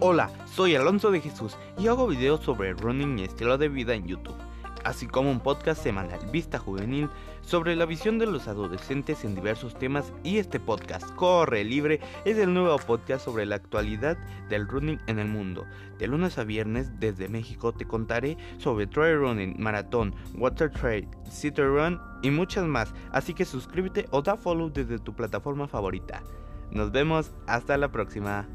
Hola, soy Alonso de Jesús y hago videos sobre running y estilo de vida en YouTube, así como un podcast semanal Vista Juvenil sobre la visión de los adolescentes en diversos temas y este podcast, Corre Libre, es el nuevo podcast sobre la actualidad del running en el mundo. De lunes a viernes desde México te contaré sobre trail running, maratón, water trail, city run y muchas más, así que suscríbete o da follow desde tu plataforma favorita. Nos vemos hasta la próxima.